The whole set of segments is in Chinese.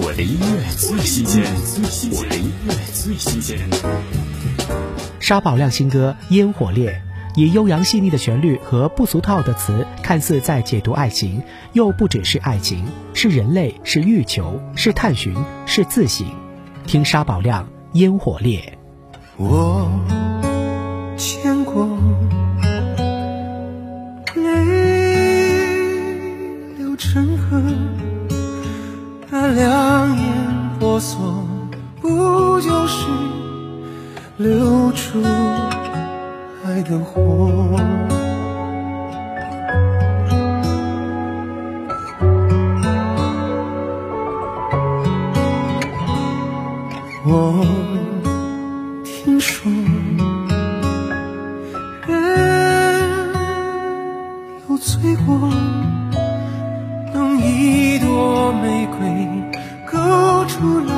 我的音乐最新鲜，我的音乐最新鲜。沙宝亮新歌《烟火烈》，以悠扬细腻的旋律和不俗套的词，看似在解读爱情，又不只是爱情，是人类，是欲求，是探寻，是自省。听沙宝亮《烟火烈》。我见过泪流成河。那两眼婆娑，不就是流出爱的火？我听说，人有罪过，瑰。勾出来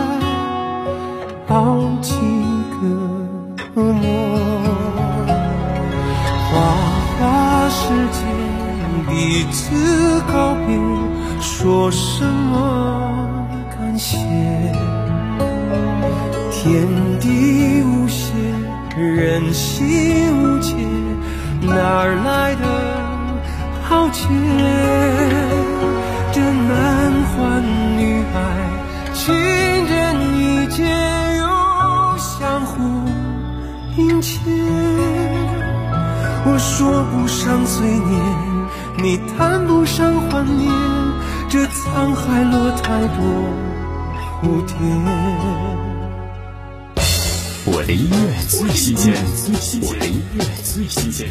抱紧个梦，花花世界彼此告别，说什么感谢？天地无邪，人心无界，哪来的豪杰？这难还迎接，我说不上岁月，你谈不上怀念，这沧海落太多蝴蝶。我的音乐最新鲜，我的音乐最新鲜。